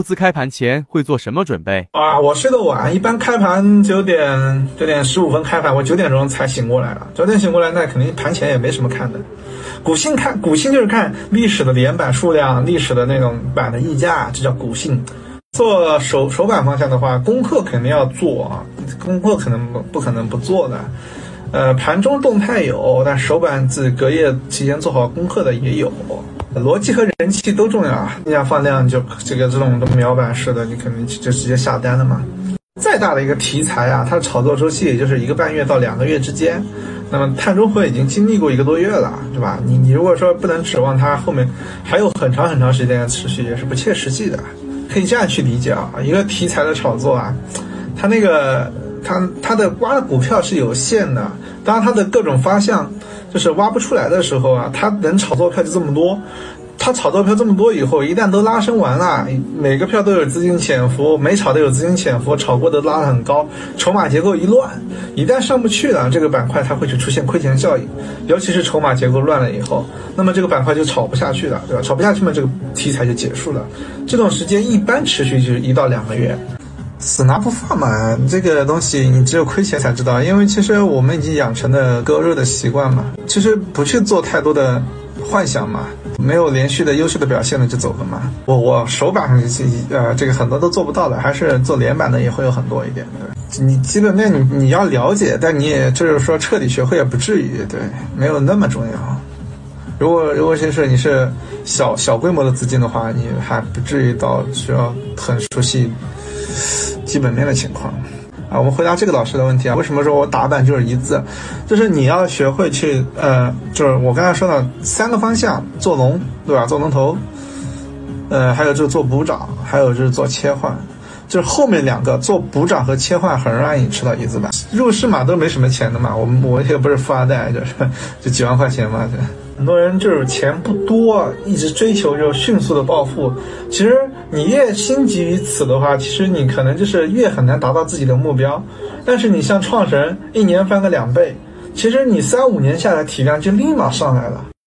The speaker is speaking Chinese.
投资开盘前会做什么准备？啊，我睡得晚，一般开盘九点九点十五分开盘，我九点钟才醒过来了。九点醒过来，那肯定盘前也没什么看的。股性看股性就是看历史的连板数量、历史的那种板的溢价，这叫股性。做手手板方向的话，功课肯定要做啊，功课可能不可能不做的。呃，盘中动态有，但手板自隔夜提前做好功课的也有。逻辑和人气都重要啊！你想放量就这个这种都秒板式的，你肯定就直接下单了嘛。再大的一个题材啊，它的炒作周期也就是一个半月到两个月之间。那么碳中和已经经历过一个多月了，对吧？你你如果说不能指望它后面还有很长很长时间的持续，也是不切实际的。可以这样去理解啊，一个题材的炒作啊，它那个它它的挖的股票是有限的，当它的各种方向。就是挖不出来的时候啊，它能炒作票就这么多，它炒作票这么多以后，一旦都拉升完了，每个票都有资金潜伏，每炒都有资金潜伏，炒过的拉得很高，筹码结构一乱，一旦上不去了，这个板块它会去出现亏钱效应，尤其是筹码结构乱了以后，那么这个板块就炒不下去了，对吧？炒不下去嘛，这个题材就结束了，这种时间一般持续就是一到两个月。死拿不放嘛，这个东西你只有亏钱才知道。因为其实我们已经养成了割肉的习惯嘛，其实不去做太多的幻想嘛，没有连续的优秀的表现了就走了嘛。我我手板呃这个很多都做不到的，还是做连板的也会有很多一点。对，你基本面你你要了解，但你也就是说彻底学会也不至于，对，没有那么重要。如果如果就是你是小小规模的资金的话，你还不至于到需要很熟悉。基本面的情况。啊，我们回答这个老师的问题啊，为什么说我打板就是一字，就是你要学会去呃，就是我刚才说的三个方向做龙，对吧？做龙头，呃，还有就是做补涨，还有就是做切换，就是后面两个做补涨和切换很容易吃到一字板。入市嘛都没什么钱的嘛，我们我也不是富二代，就是 就几万块钱嘛，对。很多人就是钱不多，一直追求就迅速的暴富。其实你越心急于此的话，其实你可能就是越很难达到自己的目标。但是你像创神，一年翻个两倍，其实你三五年下来体量就立马上来了。